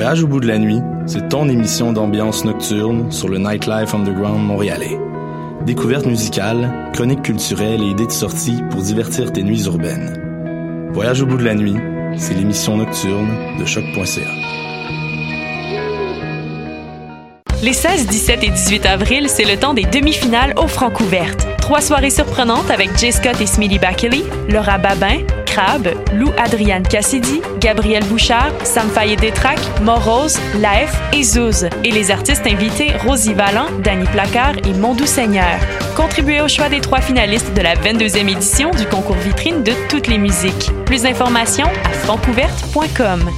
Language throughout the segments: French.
Voyage au bout de la nuit, c'est ton émission d'ambiance nocturne sur le Nightlife Underground montréalais. Découvertes musicales, chroniques culturelles et idées de sortie pour divertir tes nuits urbaines. Voyage au bout de la nuit, c'est l'émission nocturne de choc.ca. Les 16, 17 et 18 avril, c'est le temps des demi-finales aux Francouvertes. Trois soirées surprenantes avec Jay Scott et Smitty Bakley, Laura Babin, Crab, Lou Adriane Cassidy, Gabriel Bouchard, Sam Fayet Détrac, Morose, Laef et Zouz. Et les artistes invités Rosie Vallant, Danny Placard et Mondou Seigneur. Contribuez au choix des trois finalistes de la 22e édition du concours vitrine de toutes les musiques. Plus d'informations à francouverte.com.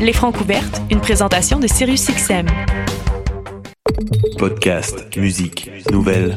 Les Francouvertes, une présentation de SiriusXM. Podcast, musique, nouvelles.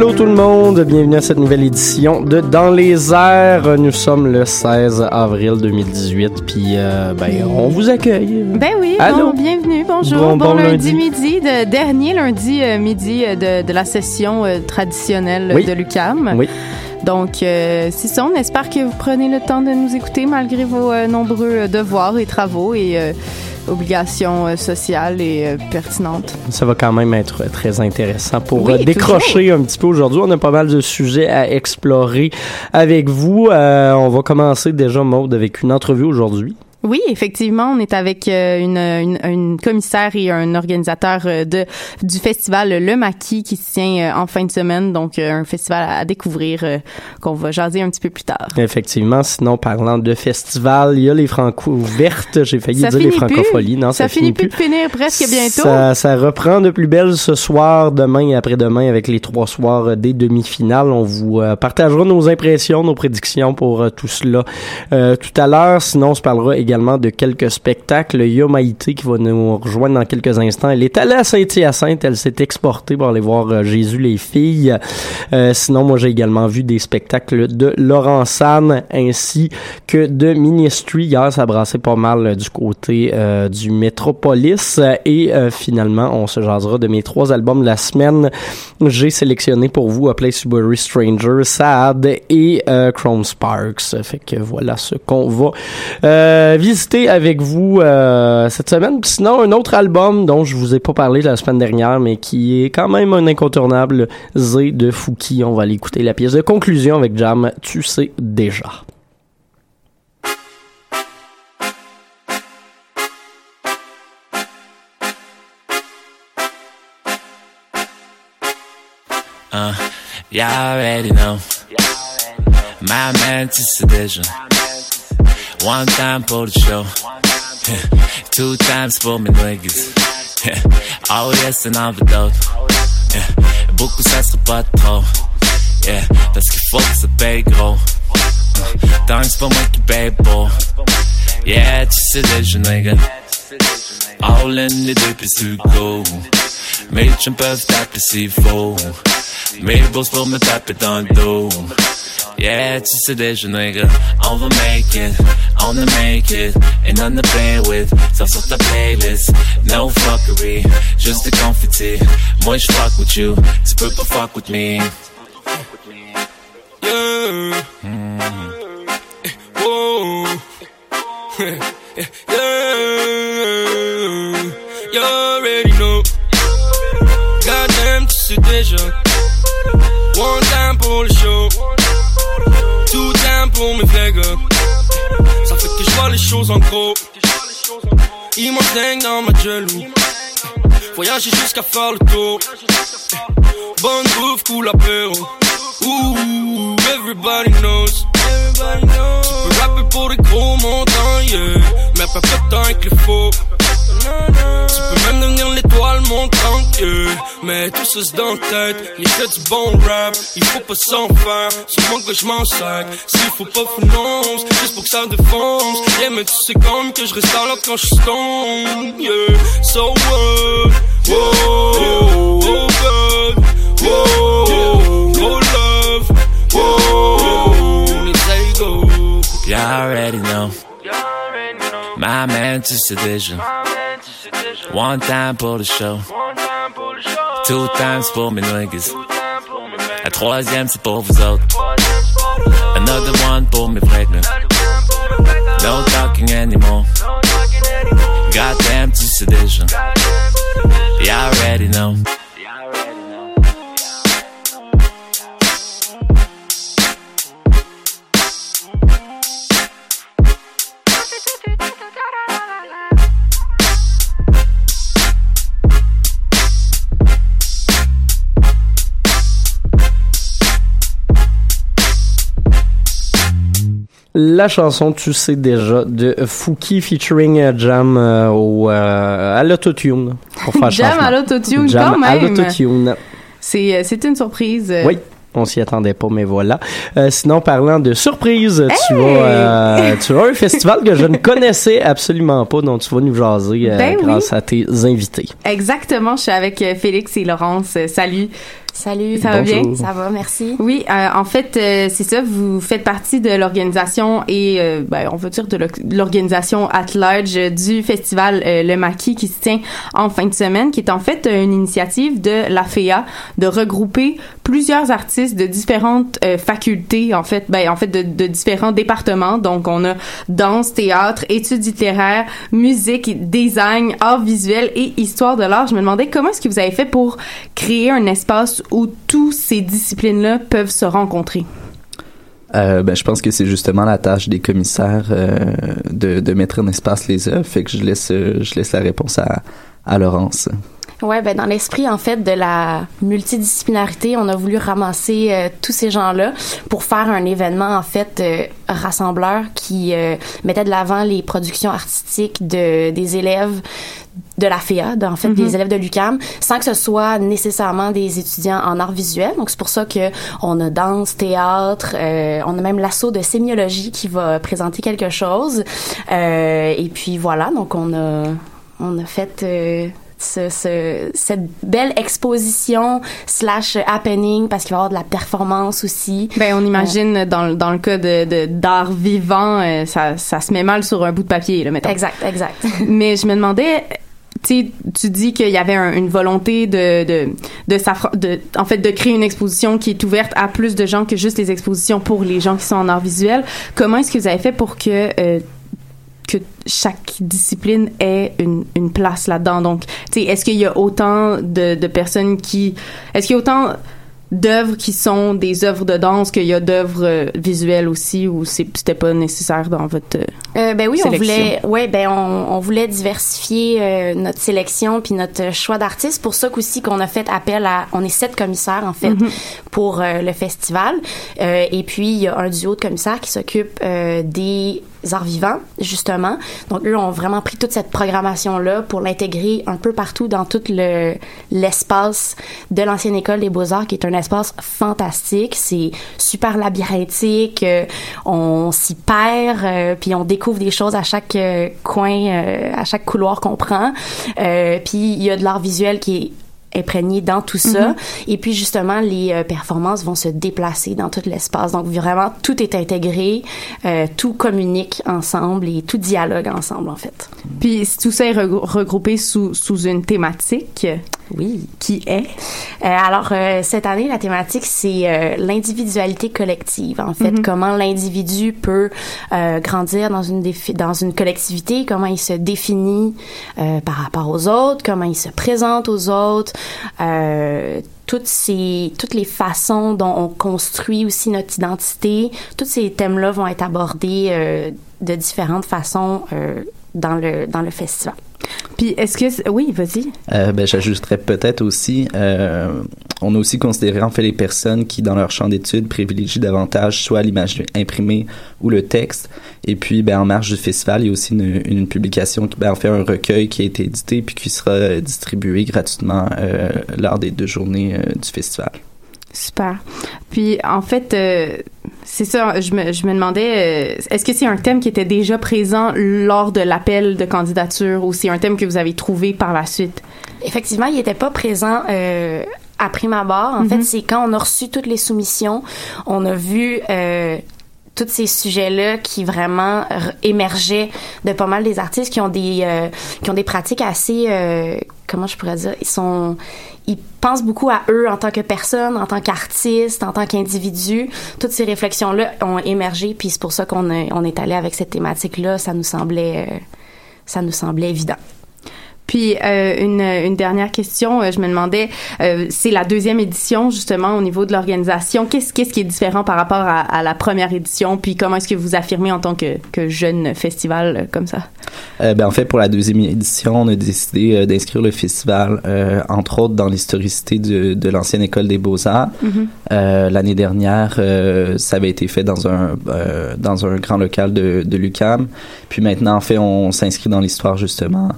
Allô tout le monde, bienvenue à cette nouvelle édition de Dans les airs. Nous sommes le 16 avril 2018, puis euh, ben on vous accueille. Ben oui, Allô? bon, bienvenue, bonjour. Bon- Bon, bon lundi, lundi. midi, de, dernier lundi euh, midi euh, de, de la session euh, traditionnelle Oui. de l'UCAM. Oui. Donc, euh, c'est ça, on espère que vous prenez le temps de nous écouter malgré vos euh, nombreux devoirs et travaux et euh, obligations euh, sociales et euh, pertinentes. Ça va quand même être très intéressant pour Oui, euh, décrocher un petit peu aujourd'hui. On a pas mal de sujets à explorer avec vous. On va commencer déjà, Maude, avec une entrevue aujourd'hui. Oui, effectivement, on est avec euh, une, une, une commissaire et un organisateur euh, de du festival Le Maquis qui se tient euh, en fin de semaine, donc un festival à, découvrir qu'on va jaser un petit peu plus tard. Effectivement, sinon, parlant de festival, il y a les Franco ouvertes. J'ai failli Ça dire les plus. francopholies. Non, ça, ça finit plus de finir presque bientôt. Ça, ça reprend de plus belle ce soir, demain et après-demain avec les trois soirs des demi-finales. On vous partagera nos impressions, nos prédictions pour tout cela euh, tout à l'heure. Sinon, on se parlera également de quelques spectacles. Il y a Maïté qui va nous rejoindre dans quelques instants. Elle est allée à Saint-Hyacinthe. Elle s'est exportée pour aller voir euh, Jésus les filles. Euh, sinon, moi, j'ai également vu des spectacles de Laurent San ainsi que de Ministry. Hier, ça brassait pas mal euh, du côté du Metropolis. Euh, Et finalement, on se jasera de mes trois albums de la semaine. J'ai sélectionné pour vous A Place to Bury Stranger, Sad et Chrome Sparks. Fait que voilà ce qu'on va visiter avec vous euh, cette semaine. Sinon, un autre album dont je vous ai pas parlé la semaine dernière, mais qui est quand même un incontournable, Z de Fouki. On va aller écouter la pièce de conclusion avec Jam. Tu sais déjà. Uh, already know. My man to sedition. One time for the show. Two times for my niggas. Oh yes, en overdose. Yeah. Beaucoup ça serait pas trop. Yeah. Qu'il faut que ça paye gros. C'est pas moi qui paye. Yeah, tu sais déjà, nigga. All in deux puis tu go. Mes chums peuvent taper s'il faut. Meatballs pour me taper dans le dos. Yeah, tu sais déjà, nigga. On va make it, on the make it. And on the play with, ça sur ta playlist. No fuckery, juste the confetti. Moi je fuck with you, tu peux pas fuck with me. Yeah. Mm. Whoa. yeah. You already déjà. One time pour le show. Two time pour mes flaggers. Ça fait que je vois les choses en gros. Immense dingue dans ma jaloux. Voyager jusqu'à faire le tour. Bonne bouffe, cool apéro. Ooh, everybody knows. Tu peux rapper pour des gros montants, yeah. Mais pas de temps les faux. Tu peux même devenir l'étoile montante, yeah. Mais tout ça c'est dans tête. Il fait du bon rap, il faut pas s'en faire. Sûrement que je m'en sac. S'il faut pas finance, juste pour que ça défonce. Yeah, mais tu sais comme que je reste à quand je stone, yeah. So what? Whoa, oh God. Whoa, oh love. Whoa, let's say go. You already man, tu sais. One time pour le show. Two times pour mes niggas. La troisième, c'est pour vous autres. Another one pour mes frères. No talking anymore. Goddamn, sais déjà. You already know. La chanson Tu sais déjà de Fouki featuring euh, Jam euh, au, euh, à l'autotune. Pour faire Jam à l'autotune, Jam quand à même. l'autotune. C'est euh, c'est une surprise. Oui. On s'y attendait pas, mais voilà. Euh, sinon, parlant de surprise, tu, vas, euh, tu as un festival que je ne connaissais absolument pas, dont tu vas nous jaser euh, Ben oui. grâce à tes invités. Exactement, je suis avec Félix et Laurence. Salut. Salut. Ça va bien? Ça va, merci. Oui, euh, en fait, euh, c'est ça, vous faites partie de l'organisation et, euh, ben, on va dire de l'or- l'organisation at large euh, du festival euh, Le Maquis qui se tient en fin de semaine, qui est en fait euh, une initiative de la FEA de regrouper plusieurs artistes de différentes euh, facultés, en fait, ben, en fait, de, différents départements. Donc, on a danse, théâtre, études littéraires, musique, design, art visuel et histoire de l'art. Je me demandais comment est-ce que vous avez fait pour créer un espace où tous ces disciplines-là peuvent se rencontrer? Euh, ben, je pense que c'est justement la tâche des commissaires euh, de, mettre en espace les œuvres. Fait que je laisse, je laisse la réponse à Laurence. Ouais, ben dans l'esprit en fait de la multidisciplinarité, on a voulu ramasser euh, tous ces gens-là pour faire un événement en fait euh, rassembleur qui euh, mettait de l'avant les productions artistiques de des élèves de la FEA, de- en fait Mhm. des élèves de l'UCAM, sans que ce soit nécessairement des étudiants en art visuel. Donc c'est pour ça que on a danse, théâtre, euh, on a même l'assaut de sémiologie qui va présenter quelque chose. Euh, et puis voilà, donc on a on a fait euh, ce, ce- cette belle exposition slash happening parce qu'il va y avoir de la performance aussi. Ben, on imagine dans, le- dans le cas de de- d'art vivant, euh, ça, ça se met mal sur un bout de papier, là, mettons. Exact, exact. Mais je me demandais, tu sais, tu dis qu'il y avait un- une volonté de de de, de en fait de créer une exposition qui est ouverte à plus de gens que juste les expositions pour les gens qui sont en art visuel. Comment est-ce que vous avez fait pour que euh, que chaque discipline ait une, une place là-dedans. Donc, tu sais, est-ce qu'il y a autant de, de personnes qui... Est-ce qu'il y a autant d'œuvres qui sont des œuvres de danse qu'il y a d'œuvres euh, visuelles aussi ou c'est- c'était pas nécessaire dans votre euh, ben oui, on voulait, ouais, ben on, on voulait diversifier euh, notre sélection puis notre choix d'artistes. Pour ça qu'aussi qu'on a fait appel à, on est sept commissaires en fait Mhm. pour euh, le festival. Et puis il y a un duo de commissaires qui s'occupe des arts vivants justement. Donc eux ont vraiment pris toute cette programmation là pour l'intégrer un peu partout dans tout le l'espace de l'ancienne école des beaux arts qui est un espace fantastique. C'est super labyrinthique. euh, on s'y perd euh, puis on découvre des choses à chaque euh, coin, à chaque couloir qu'on prend. Puis il y a de l'art visuel qui est imprégné dans tout ça. Et puis justement, les performances vont se déplacer dans tout l'espace. Donc vraiment, tout est intégré, tout communique ensemble et tout dialogue ensemble en fait. Puis tout ça est regroupé sous, sous une thématique. Oui. Qui est? Euh, alors, euh, cette année, la thématique, c'est euh, l'individualité collective. En fait, mm-hmm. comment l'individu peut grandir dans une, dans une collectivité, comment il se définit par rapport aux autres, comment il se présente aux autres, toutes ces, toutes les façons dont on construit aussi notre identité. Tous ces thèmes-là vont être abordés de différentes façons dans le, dans le festival. Puis est-ce que oui, vas-y. Euh, ben j'ajusterais peut-être aussi. Euh, on a aussi considéré en fait les personnes qui dans leur champ d'études privilégient davantage soit l'image imprimée ou le texte. Et puis ben en marge du festival, il y a aussi une, publication qui ben, en fait un recueil qui a été édité puis qui sera distribué gratuitement euh, lors des deux journées du festival. Super. Puis en fait, euh, c'est ça, je me, je me demandais, euh, est-ce que c'est un thème qui était déjà présent lors de l'appel de candidature ou c'est un thème que vous avez trouvé par la suite? Effectivement, il n'était pas présent euh, à prime abord. En fait, mhm. c'est quand on a reçu toutes les soumissions, on a vu euh, tous ces sujets-là qui vraiment émergeaient de pas mal des artistes qui ont des euh, qui ont des pratiques assez euh, comment je pourrais dire ils sont ils pensent beaucoup à eux en tant que personne, en tant qu'artiste, en tant qu'individu. Toutes ces réflexions-là ont émergé, puis c'est pour ça qu'on on est allé avec cette thématique-là. Ça nous semblait, euh, ça nous semblait évident. Puis euh, une, une, dernière question, euh, je me demandais, euh, c'est la deuxième édition justement au niveau de l'organisation. Qu'est-ce qu'est-ce qui est différent par rapport à, à la première édition? Puis comment est-ce que vous affirmez en tant que, que jeune festival comme ça? Ben, en fait, pour la deuxième édition, on a décidé d'inscrire le festival entre autres dans l'historicité de, de l'ancienne école des beaux arts. Mm-hmm. L'année dernière, ça avait été fait dans un dans un grand local de, de l'UCAM. Puis maintenant, en fait, on s'inscrit dans l'histoire justement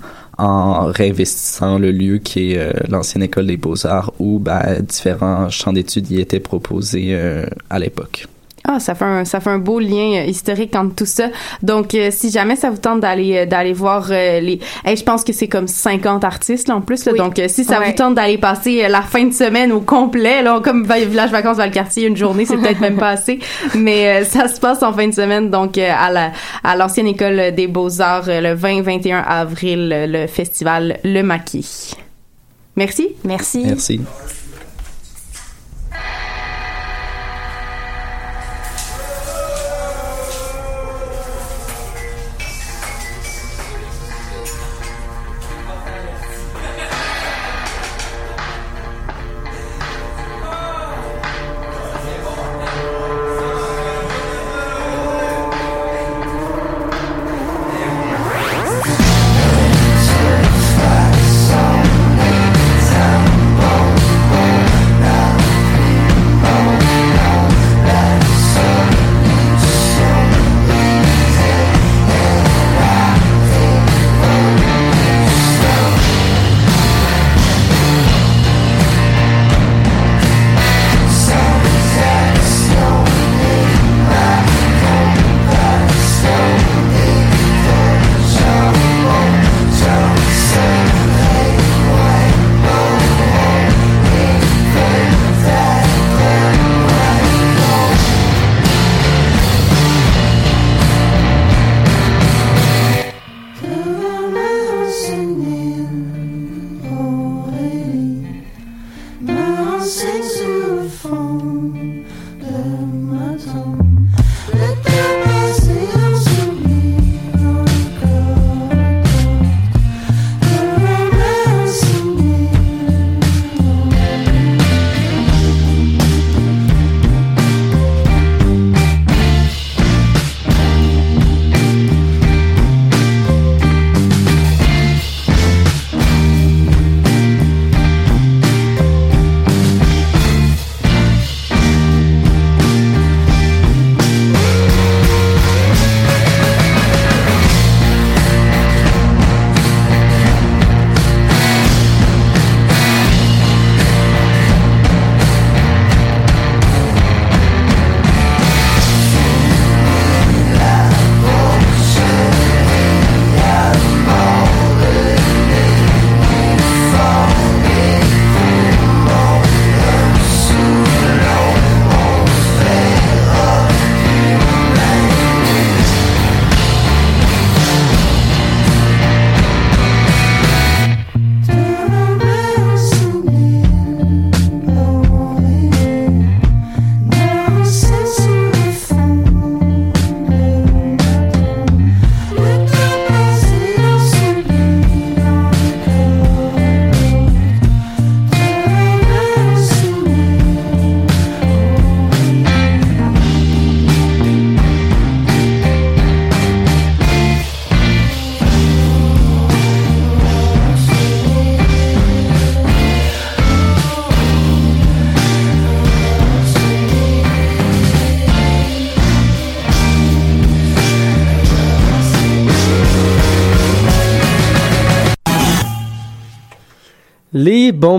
en réinvestissant le lieu qui est euh, l'ancienne école des beaux-arts où ben, différents champs d'études y étaient proposés euh, à l'époque. Ah, ça fait un ça fait un beau lien euh, historique entre tout ça. Donc euh, si jamais ça vous tente d'aller euh, d'aller voir les je pense que c'est comme 50 artistes là, en plus là. donc si ça vous tente d'aller passer la fin de semaine au complet là comme village vacances dans le quartier une journée, c'est peut-être même pas assez, mais ça se passe en fin de semaine donc à la à l'ancienne école des Beaux-Arts le 20 21 avril le festival Le Maquis. Merci. Merci. Merci.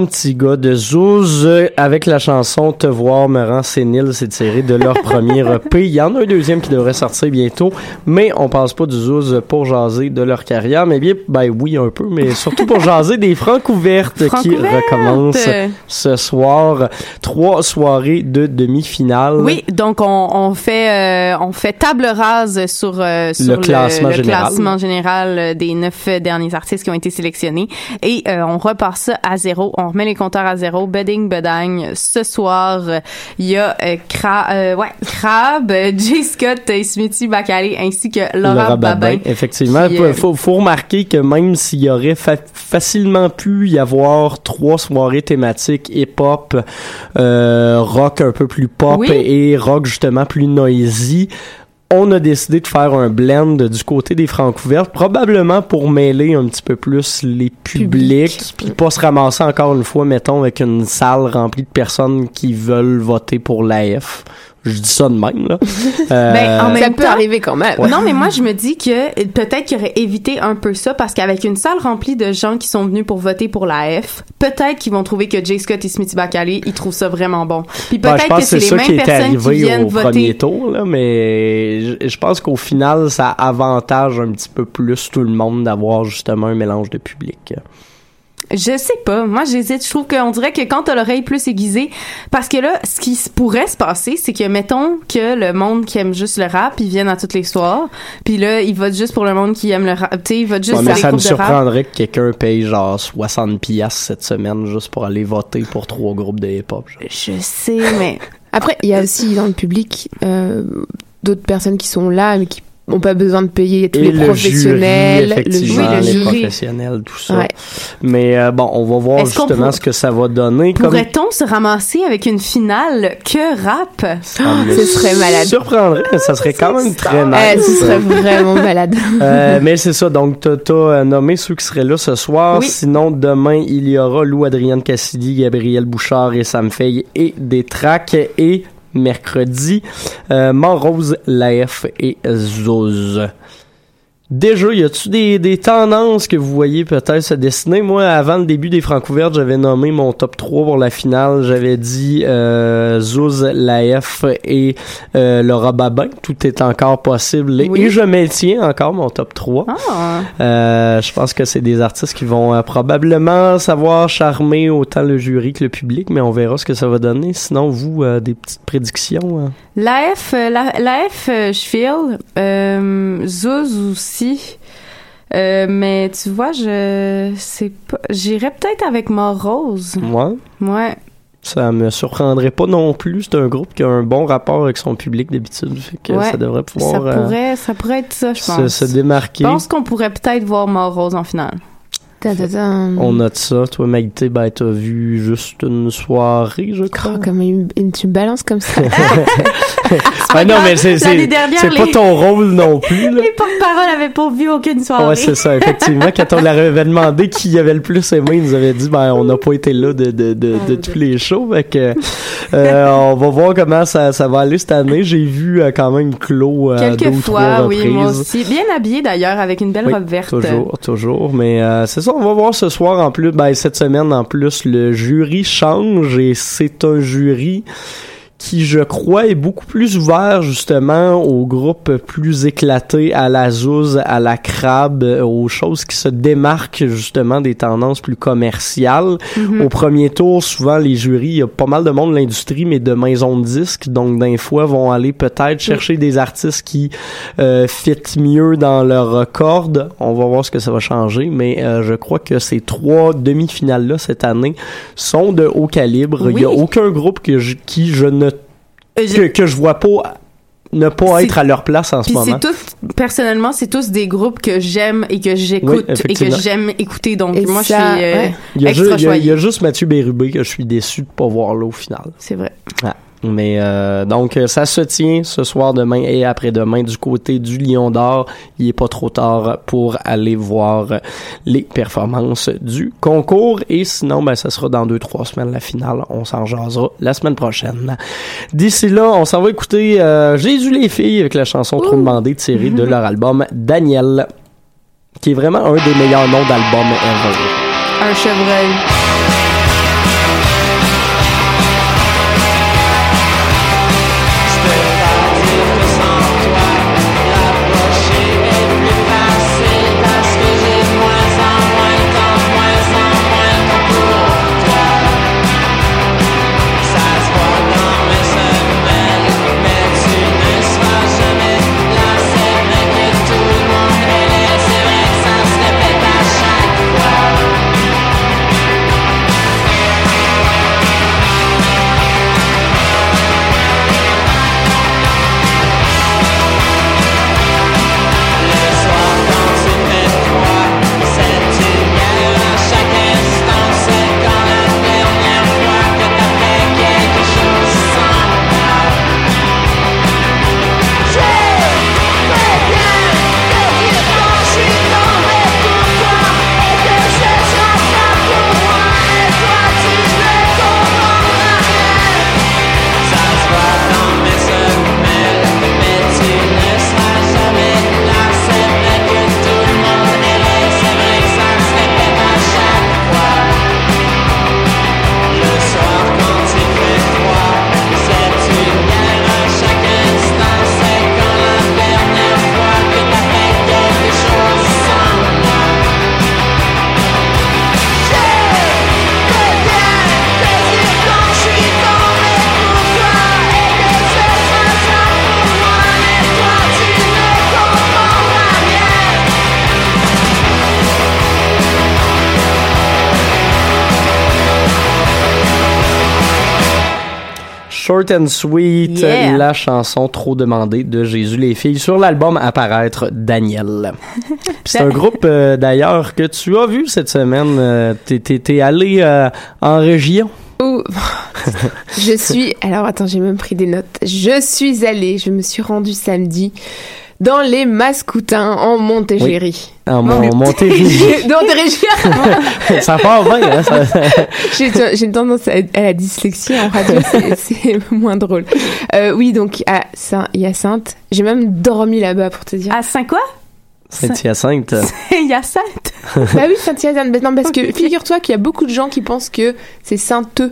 Petits gars de Zouz euh, avec la chanson Te voir me rend sénile, c'est tiré de leur premier EP. Il y en a un deuxième qui devrait sortir bientôt, mais on passe pas du Zouz pour jaser de leur carrière, mais bien, ben oui, un peu, mais surtout pour jaser des francs ouvertes qui recommencent ce soir. Trois soirées de demi-finale. Oui, donc on, on fait euh, on fait table rase sur, euh, sur Le classement le général. classement général des neuf derniers artistes qui ont été sélectionnés et euh, on repart ça à zéro. On remet les compteurs à zéro. Bedding, bedagne. Ce soir, il y a euh, Cra euh, ouais, Crab, euh, Jay Scott, euh, Smithy Bacalé ainsi que Laura, Laura Babin. Effectivement. Il euh, faut, faut remarquer que même s'il y aurait fa- facilement pu y avoir trois soirées thématiques hip-hop, euh, rock un peu plus pop Oui. et rock justement plus noisy, on a décidé de faire un blend du côté des Francouvertes, probablement pour mêler un petit peu plus les publics, puis pas se ramasser encore une fois, mettons, avec une salle remplie de personnes qui veulent voter pour l'AF. Je dis ça de même, là. Ben, en Euh, même ça peut temps- arriver quand même. Non, mais moi, je me dis que euh, peut-être qu'il aurait évité un peu ça parce qu'avec une salle remplie de gens qui sont venus pour voter pour la F, peut-être qu'ils vont trouver que Jay Scott et Smithy Bacalé, ils trouvent ça vraiment bon. Puis Ben, peut-être je pense que c'est les qui mêmes est personnes qui arrivé viennent au premier voter. tour, là, mais je, je pense qu'au final, ça avantage un petit peu plus tout le monde d'avoir justement un mélange de public. Je sais pas. Moi, j'hésite. Je trouve qu'on dirait que quand t'as l'oreille plus aiguisée, parce que là, ce qui se pourrait se passer, c'est que mettons que le monde qui aime juste le rap, ils viennent à toutes les soirs, puis là, ils votent juste pour le monde qui aime le rap. Tu sais, ils votent juste Ouais, pour mais les ça me surprendrait que quelqu'un paye genre 60 piastres cette semaine juste pour aller voter pour trois groupes de hip-hop. genre. Je sais, mais Après, il y a aussi dans le public euh, d'autres personnes qui sont là, mais qui n'ont pas besoin de payer tous Et les le professionnels, jury, effectivement, le les jury. professionnels, tout ça. Ouais. Mais euh, bon, on va voir justement pour- ce que ça va donner. Comme... Pourrait-on se ramasser avec une finale que rap? Ah, me Ce serait malade. surprendrait, mais ça serait quand même très nice. ce serait vraiment malade. Euh, mais c'est ça, donc t'as euh, nommé ceux qui seraient là ce soir. Oui. Sinon, demain, il y aura Lou Adrienne Cassidy, Gabriel Bouchard et Sam Fay et des tracks. Et mercredi, euh, Montrose, Laef et Zouz. Déjà, y a-tu des, des tendances que vous voyez peut-être se dessiner? Moi, avant le début des Francouvertes, j'avais nommé mon top 3 pour la finale. J'avais dit euh, Zouz, Laef et euh, Laura Babin. Tout est encore possible. Oui. Et je maintiens encore mon top 3. Ah. Euh, je pense que c'est des artistes qui vont euh, probablement savoir charmer autant le jury que le public, mais on verra ce que ça va donner. Sinon, vous, euh, des petites prédictions? hein? La F, euh, la, la F, euh, je feel. Zouz aussi. Euh, mais tu vois, je sais pas. J'irais peut-être avec Mort Rose. Moi, Ouais. ça me surprendrait pas non plus. C'est un groupe qui a un bon rapport avec son public d'habitude. Fait que Ouais. ça devrait Ça pouvoir euh, pourrait, ça pourrait être ça, je se, pense. se démarquer. Je pense qu'on pourrait peut-être voir Mort Rose en finale. Ta-ta-ta. On note ça. Toi, Maïté, ben, t'as vu juste une soirée, je crois. Oh, comme une, une- tu balances comme ça. Ah non, mais c'est, pas ton rôle non plus, là. Les porte-paroles avaient pas vu aucune soirée. Ouais, c'est ça, effectivement. Quand on leur avait demandé qui avait le plus aimé, ils nous avaient dit, ben, on n'a pas été là de, de, de, de tous les shows. Fait que, euh, on va voir comment ça, ça va aller cette année. J'ai vu euh, quand même Claude euh, deux Quelques ou trois fois, oui, moi aussi. Bien habillé d'ailleurs, avec une belle Oui, robe verte. Toujours, toujours. Mais euh, c'est ça, on va voir ce soir en plus. Ben, cette semaine en plus, le jury change et c'est un jury qui, je crois, est beaucoup plus ouvert justement aux groupes plus éclatés, à la Zouz, à la Crabe, aux choses qui se démarquent justement des tendances plus commerciales. Mhm. Au premier tour, souvent, les jurys, il y a pas mal de monde de l'industrie, mais de maisons de disques, donc d'un fois, vont aller peut-être chercher des artistes qui euh, fit mieux dans leur corde. On va voir ce que ça va changer, mais euh, je crois que ces trois demi-finales-là cette année sont de haut calibre. Il y a Oui. aucun groupe que je, qui je ne que, que je vois pas ne pas C'est- être à leur place en ce moment. personnellement, c'est tous des groupes que j'aime et que Oui, j'écoute et que j'aime écouter. Donc, Et moi, ça, je suis euh, ouais. Il y, a extra ju- il, y a, il y a choyée. juste Mathieu Bérubé que je suis déçu de pas voir là au final. C'est vrai. Ah. Mais euh, donc euh, ça se tient ce soir, demain et après-demain du côté du Lion d'Or. Il est pas trop tard pour aller voir les performances du concours. Et sinon, ben ça sera dans deux trois semaines la finale. On s'en jasera la semaine prochaine. D'ici là, on s'en va écouter euh, Jésus les filles avec la chanson Trop demandée tirée de leur album Daniel, qui est vraiment un des meilleurs noms d'album ever. Un chevreuil. Short and Sweet, Yeah. la chanson trop demandée de Jésus les filles sur l'album Apparaître Daniel. C'est un groupe euh, d'ailleurs que tu as vu cette semaine. Euh, t'es, allé euh, en région? Je suis. Alors attends, j'ai même pris des notes. Je suis allée, je me suis rendue samedi dans les Mascoutins en Montérégie. En Mon- Montérégie. dans Montérégie. ça part bien, hein, ça- J'ai une tendance à, à la dyslexie en radio, c'est- moins drôle. Euh, oui, donc à Saint-Hyacinthe, j'ai même dormi là-bas pour te dire. À Saint quoi? Saint-Hyacinthe. Hyacinthe. bah oui, Saint-Hyacinthe. Non, parce que figure-toi qu'il y a beaucoup de gens qui pensent que c'est Saint-Eux.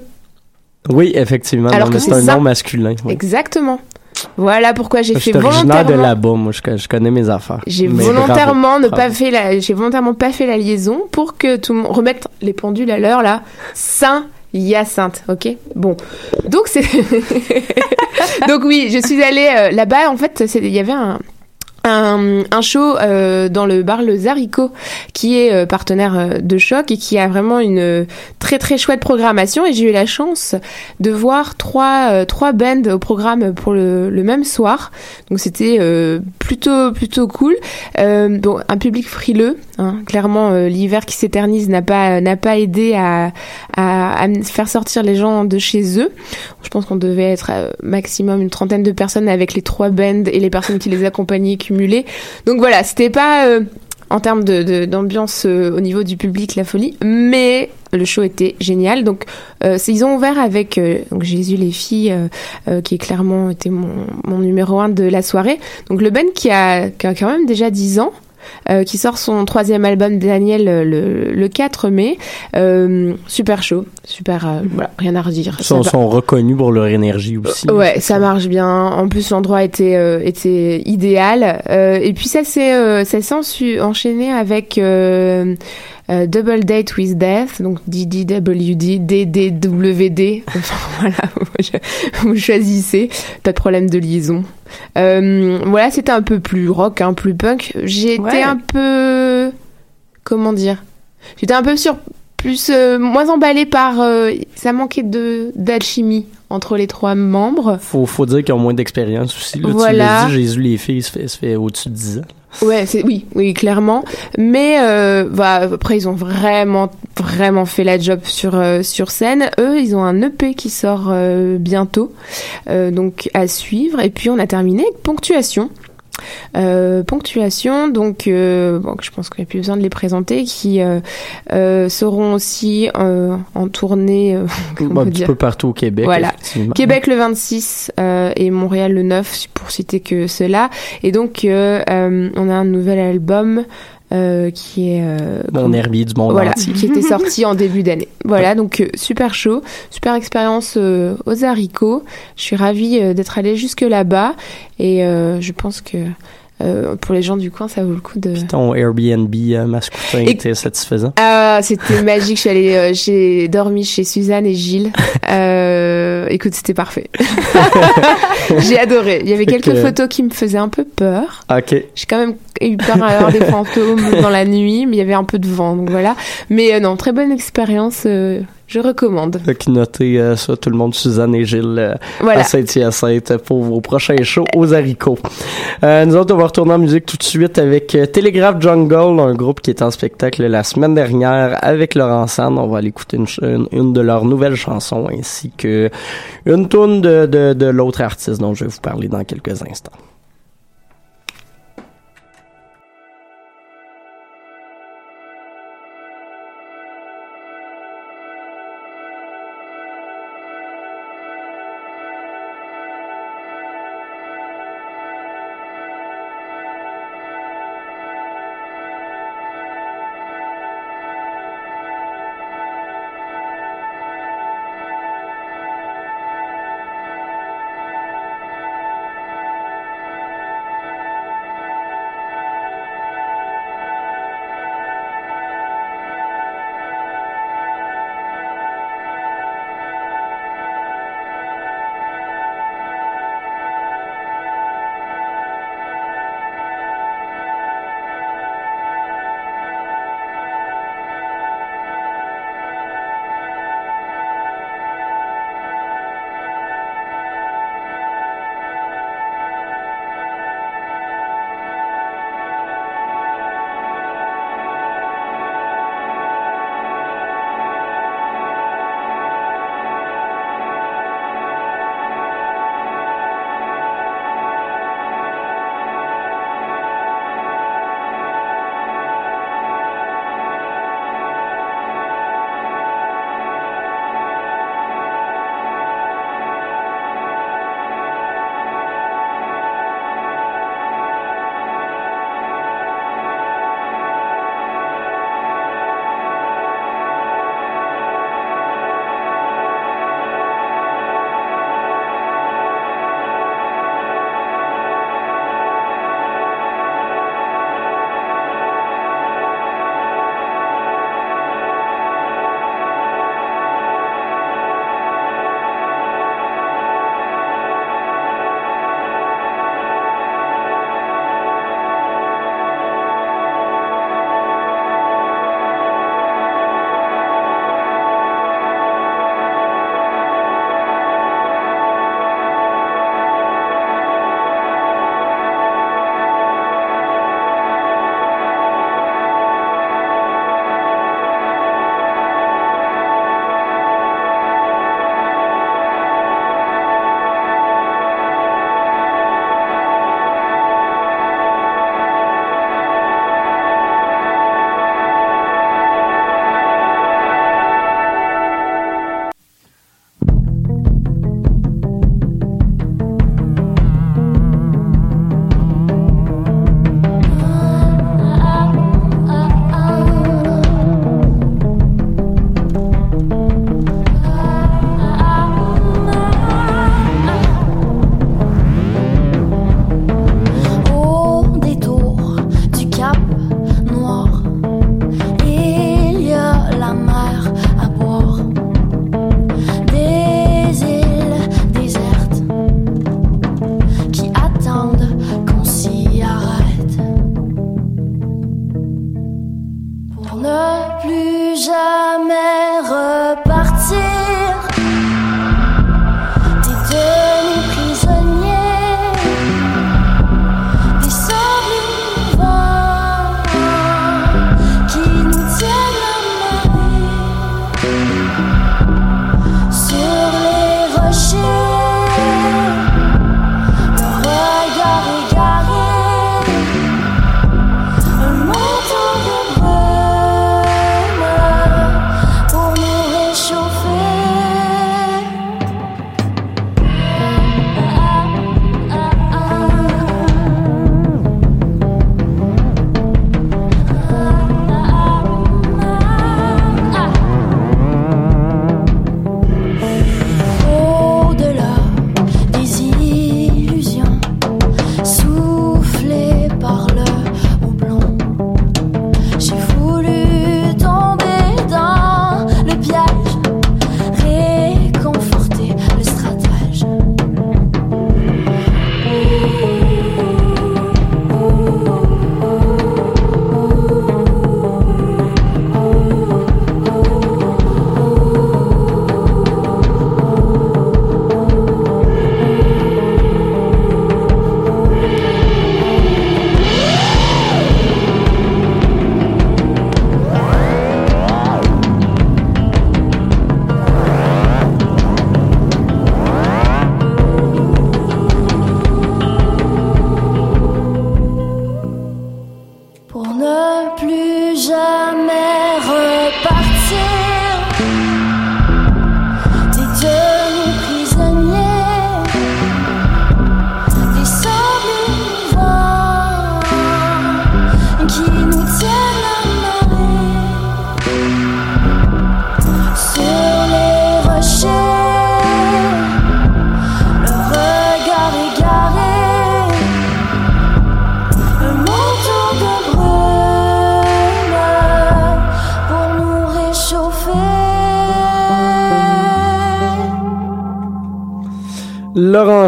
Oui, effectivement. Alors non, que mais c'est un nom masculin. oui. Exactement. Voilà pourquoi j'ai Je fait suis originaire de volontairement. là-bas, moi, je, je connais mes affaires. J'ai volontairement bravo, ne bravo. pas fait la, j'ai volontairement pas fait la liaison pour que tout le monde remette les pendules à l'heure là. Saint Hyacinthe, ok? Bon, donc c'est, donc oui, je suis allée euh, là-bas. En fait, il y avait un un, un show euh, dans le bar Le Zarico qui est euh, partenaire euh, de choc et qui a vraiment une euh, très très chouette programmation. Et j'ai eu la chance de voir trois euh, trois bands au programme pour le, le même soir. Donc c'était euh, plutôt plutôt cool. Bon un public frileux hein. clairement l'hiver qui s'éternise n'a pas n'a pas aidé à, à à faire sortir les gens de chez eux. Je pense qu'on devait être euh, maximum une trentaine de personnes avec les trois bands et les personnes qui les accompagnaient Donc voilà, c'était pas euh, en termes d'ambiance euh, au niveau du public la folie, mais le show était génial. Donc euh, ils ont ouvert avec Jésus les filles, qui est clairement mon, numéro un de la soirée. Donc le band qui a, qui a quand même déjà 10 ans. Euh, qui sort son troisième album Daniel euh, le, le 4 mai. Euh, super chaud, super, euh, voilà, rien à redire. Ils sont, reconnus pour leur énergie aussi. Ouais, ça marche bien. En plus, l'endroit était était idéal. Et puis ça s'est enchaîné avec euh, Double Date with Death, donc DDWD, DDWD. Enfin voilà, vous choisissez. Pas de problème de liaison. Euh, voilà, c'était un peu plus rock, un plus punk. J'ai été Ouais. un peu comment dire J'étais un peu sur plus euh, moins emballée par euh, ça manquait de d'alchimie entre les trois membres. Faut, faut dire qu'ils ont moins d'expérience aussi. Là, Voilà. Tu l'as dit, Jésus les filles, ça fait, ça fait au-dessus de 10 ans. Ouais, c'est oui, oui, clairement. Mais euh, bah, après, ils ont vraiment, vraiment fait la job sur euh, sur scène. Eux, ils ont un EP qui sort euh, bientôt, donc à suivre. Et puis on a terminé avec Ponctuation. Euh, ponctuation, donc euh, bon, je pense qu'il n'y a plus besoin de les présenter, qui euh, seront aussi en tournée. un petit peu partout au Québec. Voilà. Québec le 26 euh, et Montréal le 9, pour citer que cela. Et donc, on a un nouvel album qui est euh, Mon herbier du monde voilà, qui était sorti en début d'année. Voilà, donc euh, super chaud, super expérience euh, aux haricots. Je suis ravie euh, d'être allée jusque là-bas et euh, je pense que euh, pour les gens du coin, ça vaut le coup de. Ton Airbnb euh, masculin Et- était satisfaisant? Ah, c'était magique. Je suis allée, euh, j'ai dormi chez Suzanne et Gilles. Euh, écoute, c'était parfait. j'ai adoré. Il y avait quelques que- photos qui me faisaient un peu peur. Ok. J'ai quand même eu peur à avoir des fantômes dans la nuit, mais il y avait un peu de vent, donc voilà. Mais non, très bonne expérience. Je recommande. Que notez euh, ça, tout le monde, Suzanne et Gilles, euh, Voilà. à Saint-Hyacinthe pour vos prochains shows aux haricots. Euh, nous autres, on va retourner en musique tout de suite avec euh, Telegraph Jungle, un groupe qui est en spectacle la semaine dernière avec Laurent Sand. On va aller écouter une, une, une de leurs nouvelles chansons ainsi que une tune de, de, de l'autre artiste dont je vais vous parler dans quelques instants.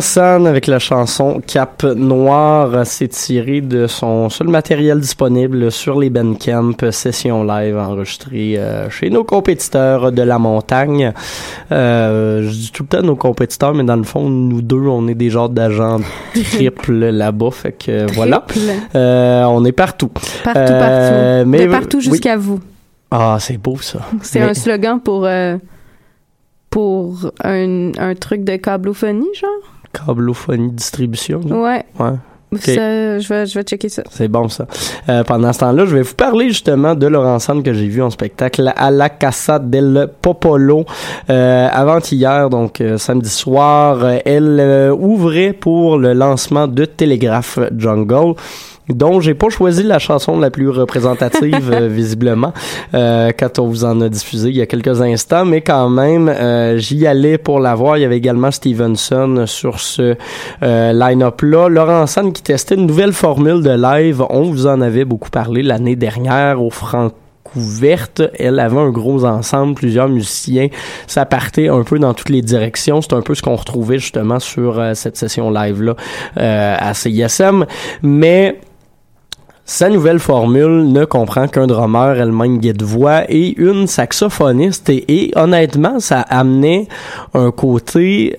San avec la chanson Cap Noir, c'est tiré de son seul matériel disponible sur les Bandcamp session live enregistrée euh, chez nos compétiteurs de la montagne. Euh, je dis tout le temps nos compétiteurs, mais dans le fond, nous deux, on est des genres d'agents triple là-bas, fait que voilà. Euh, on est partout. Partout, Euh, partout. mais de partout oui. jusqu'à vous. Ah, c'est beau ça. C'est Mais- un slogan pour pour un, un truc de câblophonie, genre? Câblophonie distribution. Ouais. Ouais. Ça, je, vais, je vais checker ça. C'est bon ça. Euh, pendant ce temps-là, je vais vous parler justement de Laurent Sand que j'ai vu en spectacle à la Casa del Popolo euh, avant-hier, donc euh, samedi soir. Euh, Elle euh, ouvrait pour le lancement de Télégraphe Jungle dont j'ai pas choisi la chanson la plus représentative euh, visiblement euh, quand on vous en a diffusé il y a quelques instants mais quand même euh, j'y allais pour la voir il y avait également Stevenson sur ce euh, line-up là Laurent Sand qui testait une nouvelle formule de live on vous en avait beaucoup parlé l'année dernière au Franco ouverte. Elle avait un gros ensemble, plusieurs musiciens. Ça partait un peu dans toutes les directions. C'est un peu ce qu'on retrouvait justement sur euh, cette session live-là euh, à CISM. Mais sa nouvelle formule ne comprend qu'un drummer, elle-même guide-voix, et une saxophoniste. Et, et honnêtement, ça amenait un côté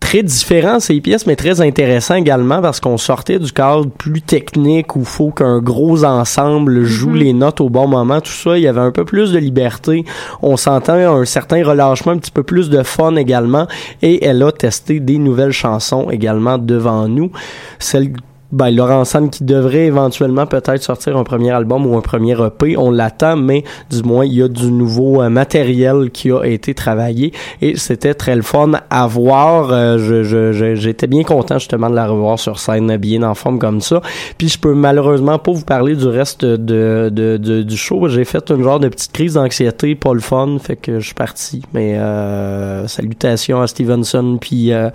très différent à ces pièces, mais très intéressant également parce qu'on sortait du cadre plus technique où il faut qu'un gros ensemble joue les notes au bon moment, tout ça. Il y avait un peu plus de liberté. On s'entend un certain relâchement, un petit peu plus de fun également. Et elle a testé des nouvelles chansons également devant nous. Celle ben, Laurent Sand qui devrait éventuellement peut-être sortir un premier album ou un premier EP, on l'attend, mais du moins il y a du nouveau euh, matériel qui a été travaillé et c'était très le fun à voir. Euh, je, je- je- j'étais bien content justement de la revoir sur scène bien en forme comme ça. Puis je peux malheureusement pas vous parler du reste de, de, de- du show. J'ai fait une genre de petite crise d'anxiété, pas le fun, fait que je suis parti. Mais euh, salutations à Stevenson puis euh,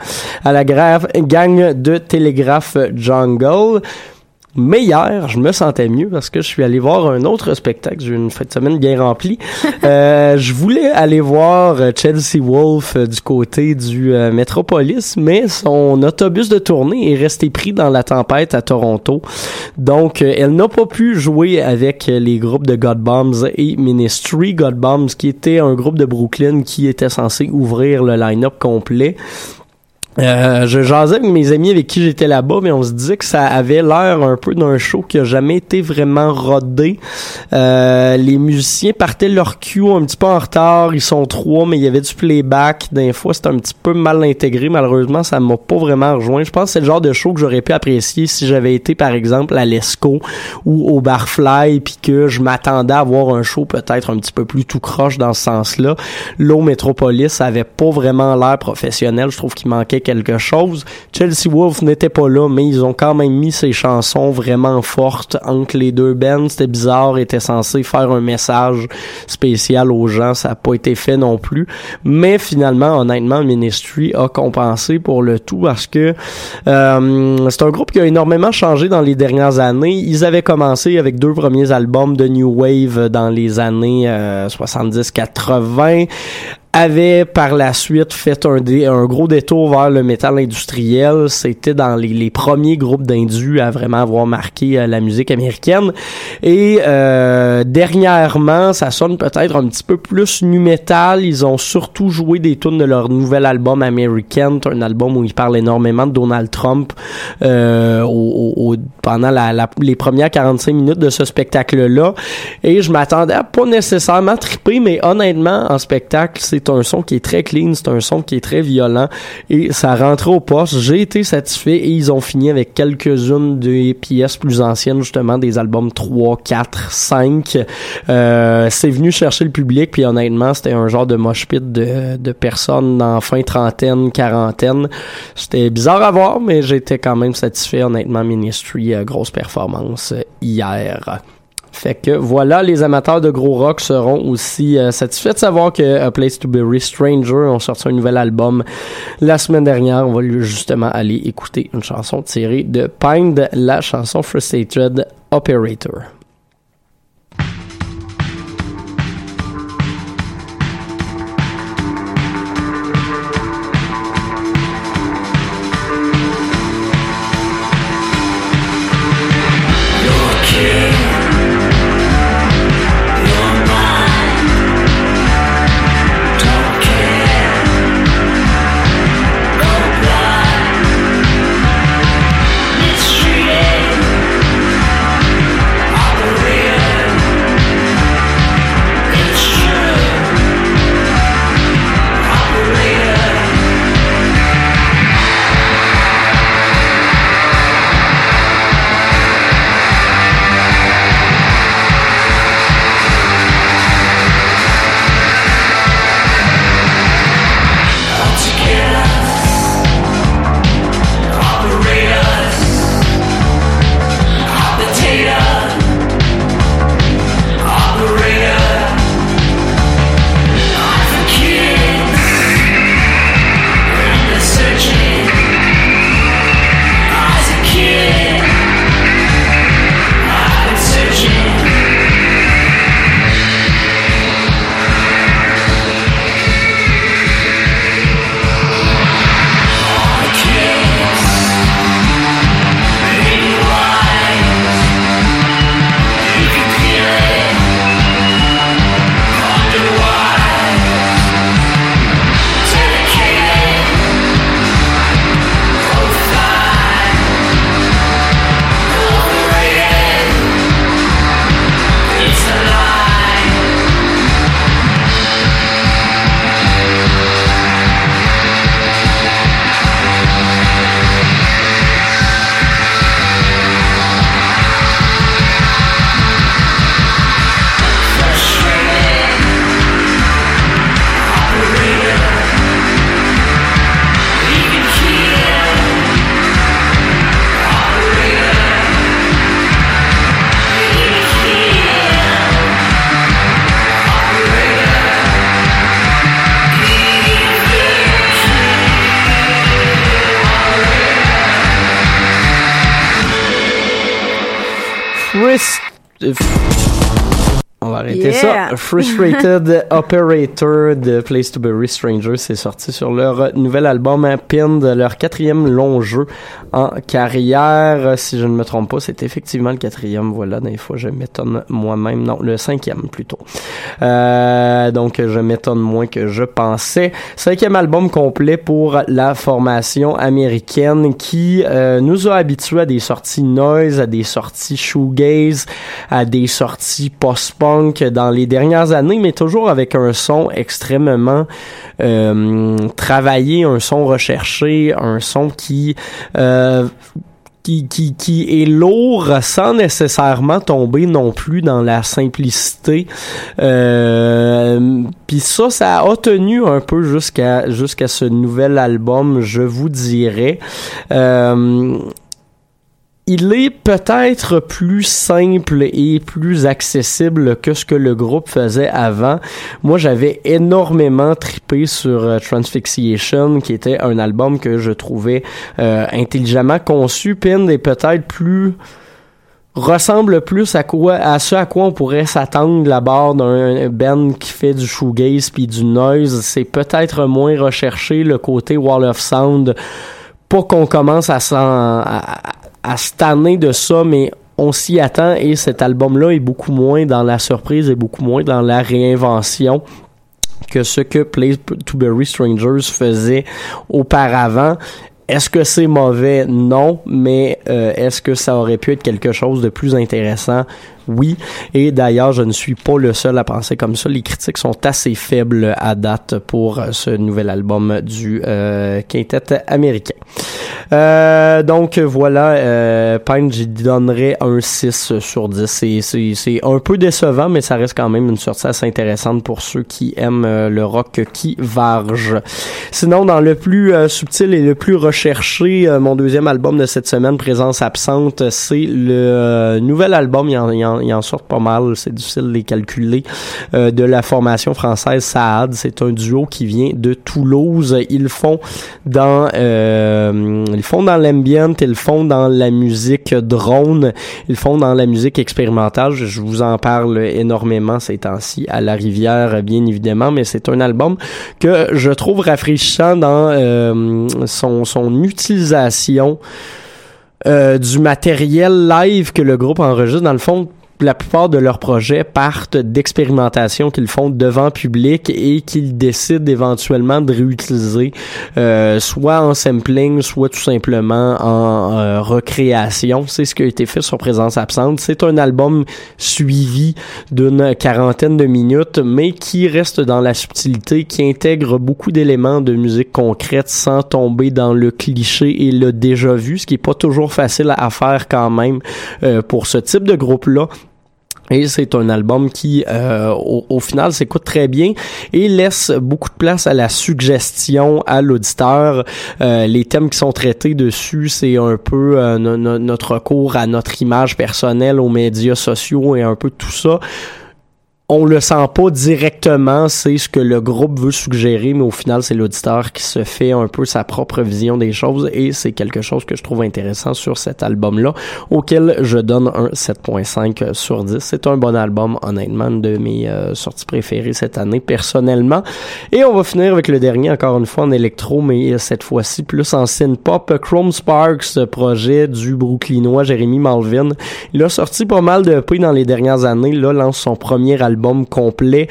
à la grave gang de Télégraphe Jungle. Mais hier, je me sentais mieux parce que je suis allé voir un autre spectacle. J'ai eu une fin de semaine bien remplie. Euh, je voulais aller voir euh, Chelsea Wolf euh, du côté du euh, Metropolis, mais son autobus de tournée est resté pris dans la tempête à Toronto. Donc, euh, elle n'a pas pu jouer avec les groupes de God Bombs et Ministry. God Bombs, qui était un groupe de Brooklyn qui était censé ouvrir le line-up complet. Euh, je jasais avec mes amis avec qui j'étais là-bas, mais on se disait que ça avait l'air un peu d'un show qui a jamais été vraiment rodé. Euh, les musiciens partaient leur cue un petit peu en retard, ils sont trois, mais il y avait du playback. Des fois, c'était un petit peu mal intégré. Malheureusement, ça m'a pas vraiment rejoint. Je pense que c'est le genre de show que j'aurais pu apprécier si j'avais été, par exemple, à l'Esco ou au Barfly, puis que je m'attendais à avoir un show peut-être un petit peu plus tout croche dans ce sens-là. L'eau Métropolis avait pas vraiment l'air professionnel. Je trouve qu'il manquait quelque chose. Chelsea Wolf n'était pas là, mais ils ont quand même mis ces chansons vraiment fortes entre les deux bands. C'était bizarre, était censé faire un message spécial aux gens. Ça n'a pas été fait non plus. Mais finalement, honnêtement, Ministry a compensé pour le tout parce que euh, c'est un groupe qui a énormément changé dans les dernières années. Ils avaient commencé avec deux premiers albums de New Wave dans les années euh, 70-80 avait par la suite fait un, un gros détour vers le métal industriel. C'était dans les, les premiers groupes d'indus à vraiment avoir marqué euh, la musique américaine. Et euh, dernièrement, ça sonne peut-être un petit peu plus nu metal. Ils ont surtout joué des tunes de leur nouvel album American, un album où ils parlent énormément de Donald Trump euh, au- au- pendant la, la- les premières 45 minutes de ce spectacle-là. Et je m'attendais à pas nécessairement triper, mais honnêtement, en spectacle, c'est c'est un son qui est très clean, c'est un son qui est très violent et ça rentrait au poste. J'ai été satisfait et ils ont fini avec quelques-unes des pièces plus anciennes, justement des albums 3, 4, 5. Euh, c'est venu chercher le public puis honnêtement, c'était un genre de mosh pit de, de personnes en fin trentaine, quarantaine. C'était bizarre à voir, mais j'étais quand même satisfait. Honnêtement, Ministry, euh, grosse performance euh, hier. Fait que voilà, les amateurs de gros rock seront aussi euh, satisfaits de savoir que A Place to Be Stranger ont sorti un nouvel album la semaine dernière. On va justement aller écouter une chanson tirée de Pind, la chanson Frustrated Operator. Arrêter Yeah. ça. Frustrated Operator de Place to Bury Stranger, c'est sorti sur leur nouvel album hein, Pinned, leur quatrième long jeu en carrière. Si je ne me trompe pas, c'est effectivement le quatrième. Voilà, des fois je m'étonne moi-même. Non, le cinquième plutôt. Euh, donc je m'étonne moins que je pensais. Cinquième album complet pour la formation américaine qui euh, nous a habitués à des sorties noise, à des sorties shoegaze, à des sorties post-punk dans les dernières années, mais toujours avec un son extrêmement euh, travaillé, un son recherché, un son qui euh, qui, qui, qui est lourd sans nécessairement tomber non plus dans la simplicité. Euh, Puis ça, ça a tenu un peu jusqu'à jusqu'à ce nouvel album, je vous dirais. Il est peut-être plus simple et plus accessible que ce que le groupe faisait avant. Moi, j'avais énormément tripé sur euh, Transfixiation, qui était un album que je trouvais euh, intelligemment conçu. Pin est peut-être plus ressemble plus à quoi à ce à quoi on pourrait s'attendre de la barre d'un band qui fait du shoegaze puis du noise c'est peut-être moins recherché le côté wall of sound pas qu'on commence à s'en à, à se tanner de ça mais on s'y attend et cet album là est beaucoup moins dans la surprise et beaucoup moins dans la réinvention que ce que Play to Bury Strangers faisait auparavant est-ce que c'est mauvais? Non, mais euh, est-ce que ça aurait pu être quelque chose de plus intéressant? Oui. Et d'ailleurs, je ne suis pas le seul à penser comme ça. Les critiques sont assez faibles à date pour ce nouvel album du euh, quintet américain. Euh, donc voilà, euh, Pine, j'y donnerais un 6 sur 10. C'est, un peu décevant, mais ça reste quand même une sortie assez intéressante pour ceux qui aiment euh, le rock qui varge. Sinon, dans le plus euh, subtil et le plus recherché, euh, mon deuxième album de cette semaine, Présence absente, c'est le euh, nouvel album, il il en sort pas mal, c'est difficile de les calculer, euh, de la formation française Saad. C'est un duo qui vient de Toulouse. Ils font dans euh, ils font dans l'ambient, ils font dans la musique drone, ils font dans la musique expérimentale. Je vous en parle énormément ces temps-ci à la rivière, bien évidemment, mais c'est un album que je trouve rafraîchissant dans euh, son, son utilisation euh, du matériel live que le groupe enregistre. Dans le fond, la plupart de leurs projets partent d'expérimentations qu'ils font devant public et qu'ils décident éventuellement de réutiliser, euh, soit en sampling, soit tout simplement en euh, recréation. C'est ce qui a été fait sur Présence Absente. C'est un album suivi d'une quarantaine de minutes, mais qui reste dans la subtilité, qui intègre beaucoup d'éléments de musique concrète sans tomber dans le cliché et le déjà vu, ce qui est pas toujours facile à faire quand même euh, pour ce type de groupe-là. Et c'est un album qui, euh, au, au, final, s'écoute très bien et laisse beaucoup de place à la suggestion à l'auditeur. Euh, les thèmes qui sont traités dessus, c'est un peu euh, no, no, notre recours à notre image personnelle, aux médias sociaux et un peu tout ça on le sent pas directement, c'est ce que le groupe veut suggérer, mais au final, c'est l'auditeur qui se fait un peu sa propre vision des choses et c'est quelque chose que je trouve intéressant sur cet album-là, auquel je donne un 7.5 sur 10. C'est un bon album, honnêtement, de mes euh, sorties préférées cette année, personnellement. Et on va finir avec le dernier, encore une fois, en électro, mais cette fois-ci plus en synth-pop. Chrome Sparks, projet du Brooklynois Jérémy Malvin. Il a sorti pas mal de prix dans les dernières années, là, lance son premier album complet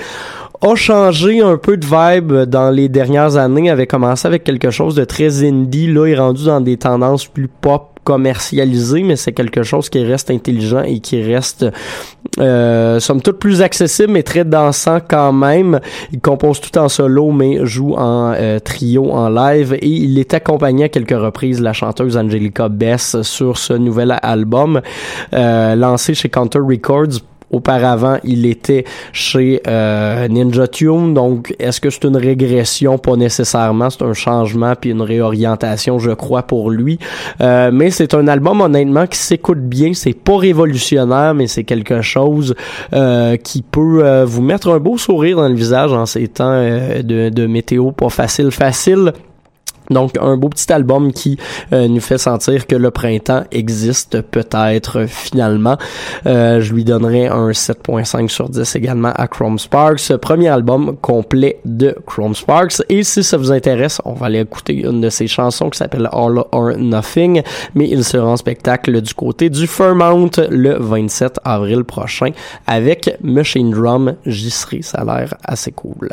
a changé un peu de vibe dans les dernières années, avait commencé avec quelque chose de très indie, là est rendu dans des tendances plus pop commercialisé, mais c'est quelque chose qui reste intelligent et qui reste euh, somme toute plus accessible mais très dansant quand même. Il compose tout en solo mais joue en euh, trio en live et il est accompagné à quelques reprises la chanteuse Angelica Bess sur ce nouvel album euh, lancé chez Counter Records Auparavant, il était chez euh, Ninja Tune. Donc, est-ce que c'est une régression? Pas nécessairement. C'est un changement puis une réorientation, je crois, pour lui. Euh, mais c'est un album, honnêtement, qui s'écoute bien. C'est pas révolutionnaire, mais c'est quelque chose euh, qui peut euh, vous mettre un beau sourire dans le visage en ces temps euh, de, de météo pas facile, facile. Donc un beau petit album qui euh, nous fait sentir que le printemps existe peut-être finalement. Euh, je lui donnerai un 7.5 sur 10 également à Chrome Sparks, premier album complet de Chrome Sparks. Et si ça vous intéresse, on va aller écouter une de ses chansons qui s'appelle All or Nothing, mais il sera en spectacle du côté du Fairmount le 27 avril prochain avec Machine Drum. J'y ça a l'air assez cool.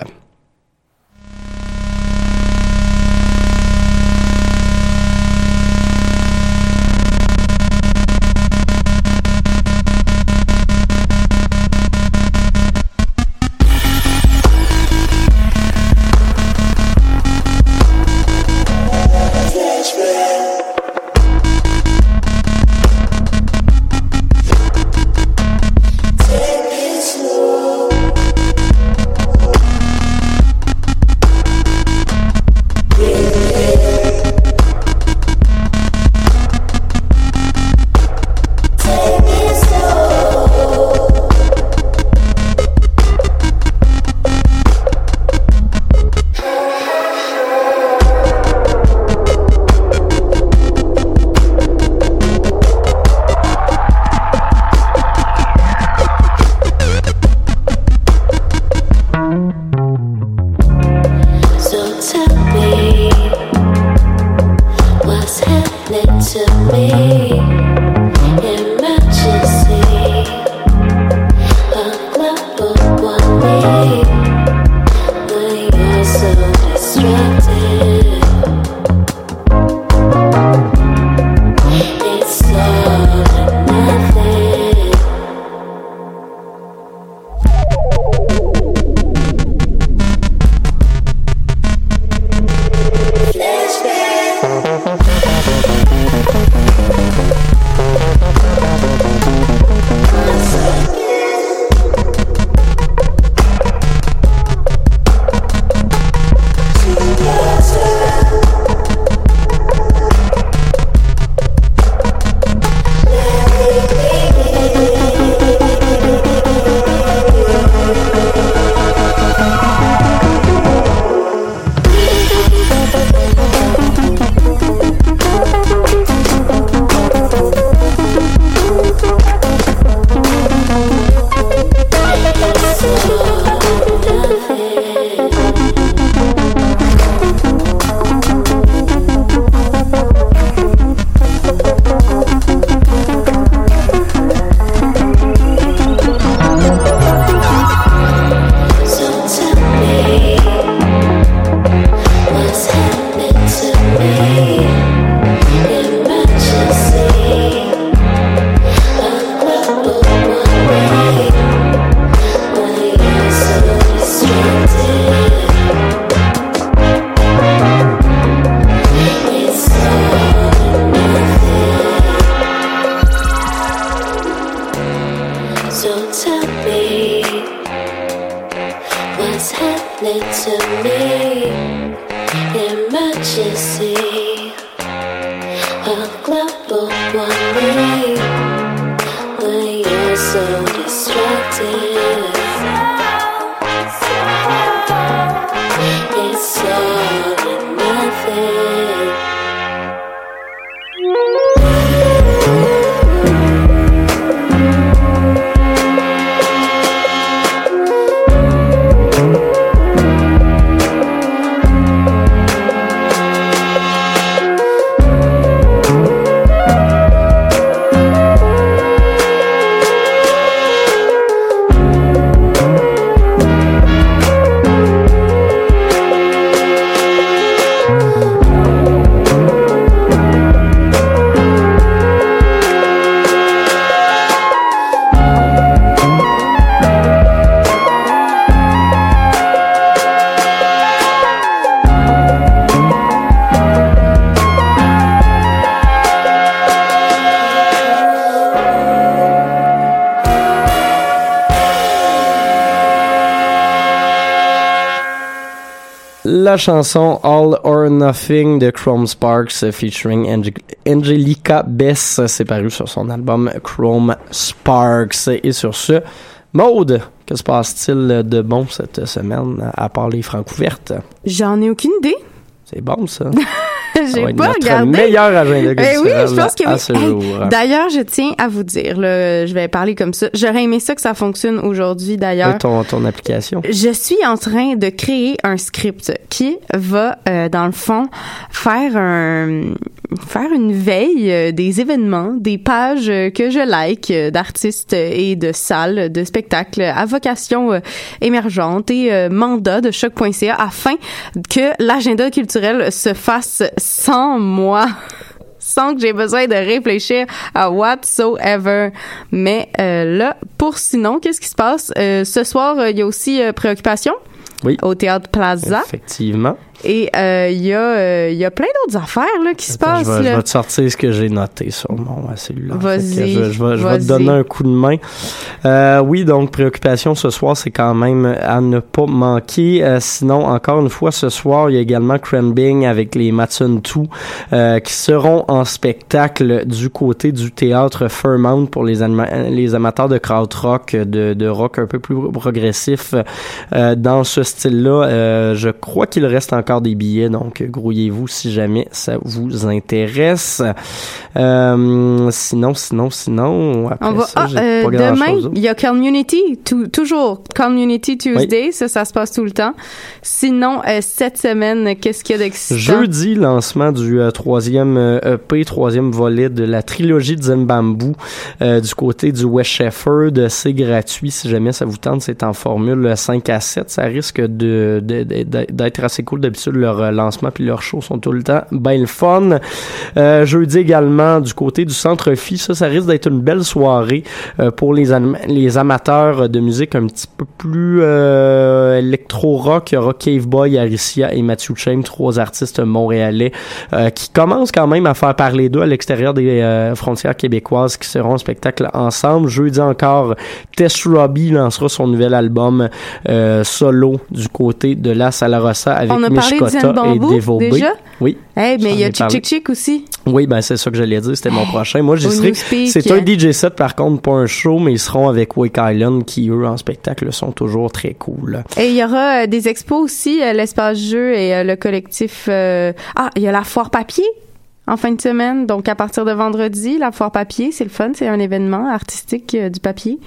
La chanson All or Nothing de Chrome Sparks euh, featuring Ange- Angelica Bess, c'est paru sur son album Chrome Sparks. Et sur ce, Maude, que se passe-t-il de bon cette semaine à part les francs ouvertes? J'en ai aucune idée. C'est bon ça. J'ai pas notre regardé. meilleur agenda Eh oui, culturel je pense que à oui. ce Hey, jour. D'ailleurs, je tiens à vous dire, là, je vais parler comme ça. J'aurais aimé ça que ça fonctionne aujourd'hui, d'ailleurs. De ton, ton application. Je suis en train de créer un script qui va, euh, dans le fond, faire un faire une veille euh, des événements, des pages euh, que je like euh, d'artistes et de salles de spectacles à vocation émergente et mandat de choc.ca afin que l'agenda culturel se fasse sans moi. sans que j'ai besoin de réfléchir à whatsoever. Mais euh, là, pour sinon, qu'est-ce qui se passe? Euh, ce soir, il y a aussi Préoccupation? Oui. au Théâtre Plaza. Effectivement. Et euh, il y, a, euh, il y a plein d'autres affaires là, qui se passent. je, vais, je vais te sortir ce que j'ai noté sur mon euh, cellulaire. Vas-y, Je, je vais, je vais te donner un coup de main. Euh, oui, donc préoccupation ce soir, c'est quand même à ne pas manquer. Euh, sinon, encore une fois, ce soir, il y a également Cranbing avec les Matsun 2 euh, qui seront en spectacle du côté du théâtre Fairmount pour les, les amateurs de krautrock, de, de rock un peu plus progressif euh, dans ce style-là. Euh, je crois qu'il reste encore des billets, donc grouillez-vous si jamais ça vous intéresse. Euh, sinon, sinon, sinon, après On va, ça, ah, euh, pas demain, il y a Community, tou- toujours Community Tuesday, ça, ça se passe tout le temps. Sinon, euh, cette semaine, qu'est-ce qu'il y a d'excitant? Jeudi, lancement du troisième EP, troisième volet de la trilogie de Zimbabwe du côté du West Shepherd. C'est gratuit si jamais ça vous tente. C'est en formule 5 à 7. Ça risque de- d'être assez cool. D'habitude, leur euh, lancement puis leurs shows sont tout le temps bien le fun. Euh, jeudi également, du côté du Centre Phi, ça, risque d'être une belle soirée euh, pour les, les amateurs de musique un petit peu plus euh, électro-rock. Il y aura Cave Boy, Aricia et Matthew Chain, trois artistes montréalais euh, qui commencent quand même à faire parler d'eux à l'extérieur des frontières québécoises qui seront en spectacle ensemble. Jeudi encore, Tess Robbie lancera son nouvel album solo du côté de La Salarossa avec a parlé de Mishkota Zen et Bamboo, Devo B. déjà? Oui. Eh, mais il y a Chick. Chick Chick aussi. Oui, ben c'est ça que j'allais dire, c'était mon prochain. Moi, j'y serai. C'est un euh. DJ set par contre, pas un show, mais ils seront avec Wake Island qui eux en spectacle sont toujours très cool. Et il y aura euh, des expos aussi, euh, l'espace jeu et euh, le collectif. Ah, il y a la foire papier en fin de semaine. Donc à partir de vendredi, la foire papier, c'est le fun, c'est un événement artistique euh, du papier.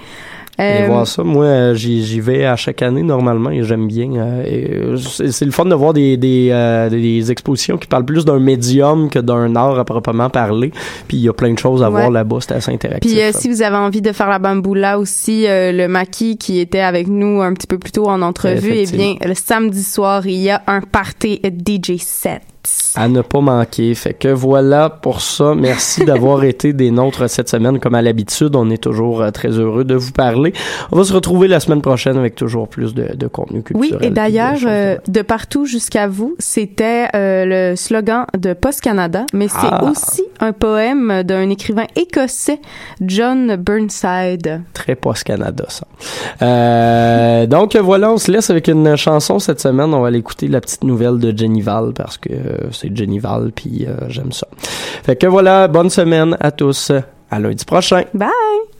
Allez Euh, voir ça. Moi, euh, j'y vais à chaque année normalement et j'aime bien. euh, et, c'est le fun de voir des, des, euh, des expositions qui parlent plus d'un médium que d'un art à proprement parler. Puis il y a plein de choses à Ouais. voir là-bas. C'est assez interactif. Puis si vous avez envie de faire la bamboula aussi, le maquis qui était avec nous un petit peu plus tôt en entrevue, eh bien le samedi soir, il y a un party DJ set. À ne pas manquer. Fait que voilà pour ça. Merci d'avoir été des nôtres cette semaine. Comme à l'habitude, on est toujours très heureux de vous parler. On va se retrouver la semaine prochaine avec toujours plus de, de contenu Oui, culturel. et d'ailleurs, euh, de partout jusqu'à vous, c'était euh, le slogan de Post Canada, mais c'est Ah. aussi un poème d'un écrivain écossais, John Burnside. Très post-Canada, ça. Euh, donc voilà, on se laisse avec une chanson cette semaine. On va aller écouter la petite nouvelle de Jenny Val parce que c'est Jenny Val, puis j'aime ça. Fait que voilà, bonne semaine à tous. À lundi prochain. Bye!